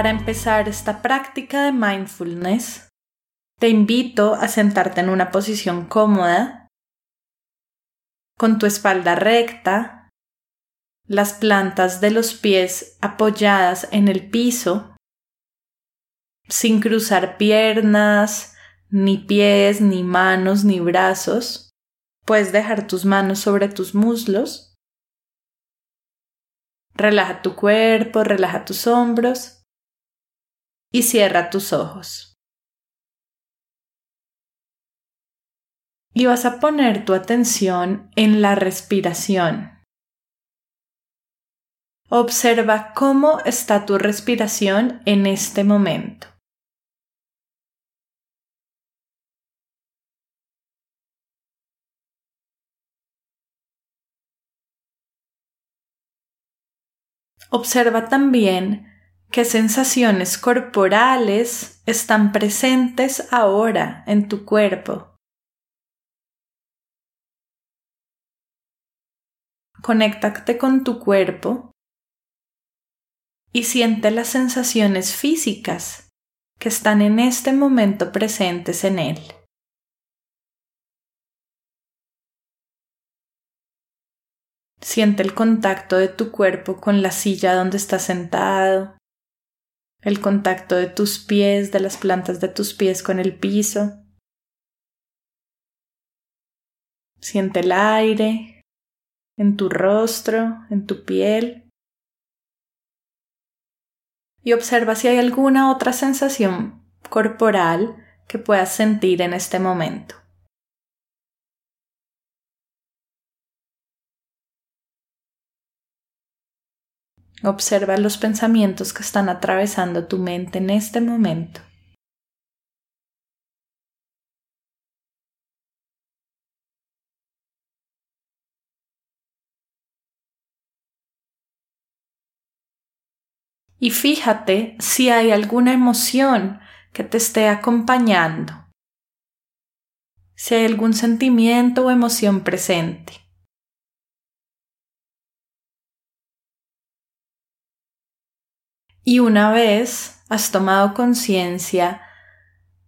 Para empezar esta práctica de mindfulness, te invito a sentarte en una posición cómoda, con tu espalda recta, las plantas de los pies apoyadas en el piso, sin cruzar piernas, ni pies, ni manos, ni brazos. Puedes dejar tus manos sobre tus muslos. Relaja tu cuerpo, relaja tus hombros y cierra tus ojos. Y vas a poner tu atención en la respiración. Observa cómo está tu respiración en este momento. Observa también qué sensaciones corporales están presentes ahora en tu cuerpo. Conéctate con tu cuerpo y siente las sensaciones físicas que están en este momento presentes en él. Siente el contacto de tu cuerpo con la silla donde estás sentado, el contacto de tus pies, de las plantas de tus pies con el piso. Siente el aire en tu rostro, en tu piel. Y observa si hay alguna otra sensación corporal que puedas sentir en este momento. Observa los pensamientos que están atravesando tu mente en este momento. Y fíjate si hay alguna emoción que te esté acompañando, si hay algún sentimiento o emoción presente. Y una vez has tomado conciencia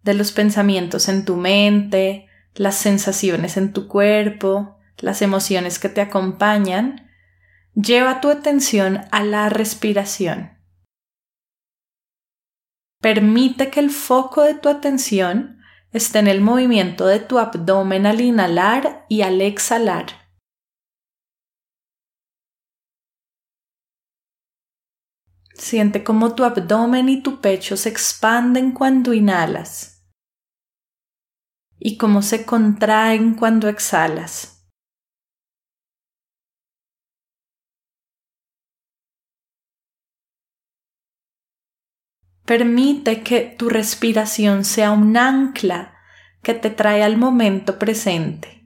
de los pensamientos en tu mente, las sensaciones en tu cuerpo, las emociones que te acompañan, lleva tu atención a la respiración. Permite que el foco de tu atención esté en el movimiento de tu abdomen al inhalar y al exhalar. Siente cómo tu abdomen y tu pecho se expanden cuando inhalas y cómo se contraen cuando exhalas. Permite que tu respiración sea un ancla que te trae al momento presente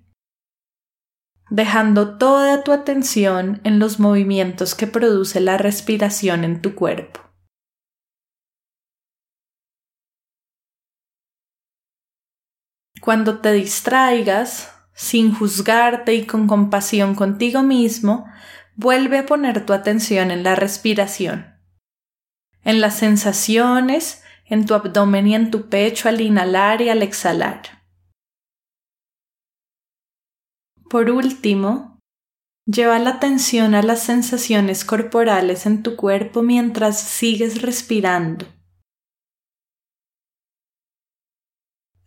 dejando toda tu atención en los movimientos que produce la respiración en tu cuerpo. Cuando te distraigas, sin juzgarte y con compasión contigo mismo, vuelve a poner tu atención en la respiración, en las sensaciones en tu abdomen y en tu pecho al inhalar y al exhalar. Por último, lleva la atención a las sensaciones corporales en tu cuerpo mientras sigues respirando.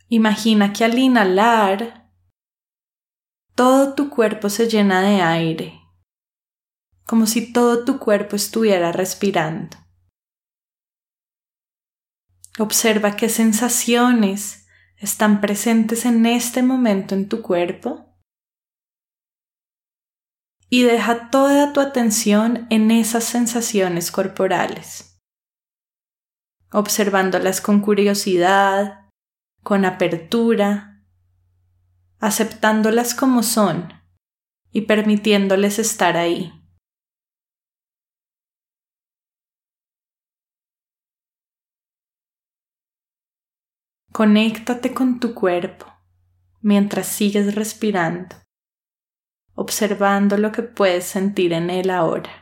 Imagina que al inhalar, todo tu cuerpo se llena de aire, como si todo tu cuerpo estuviera respirando. Observa qué sensaciones están presentes en este momento en tu cuerpo y deja toda tu atención en esas sensaciones corporales, observándolas con curiosidad, con apertura, aceptándolas como son y permitiéndoles estar ahí. Conéctate con tu cuerpo mientras sigues respirando observando lo que puedes sentir en él ahora.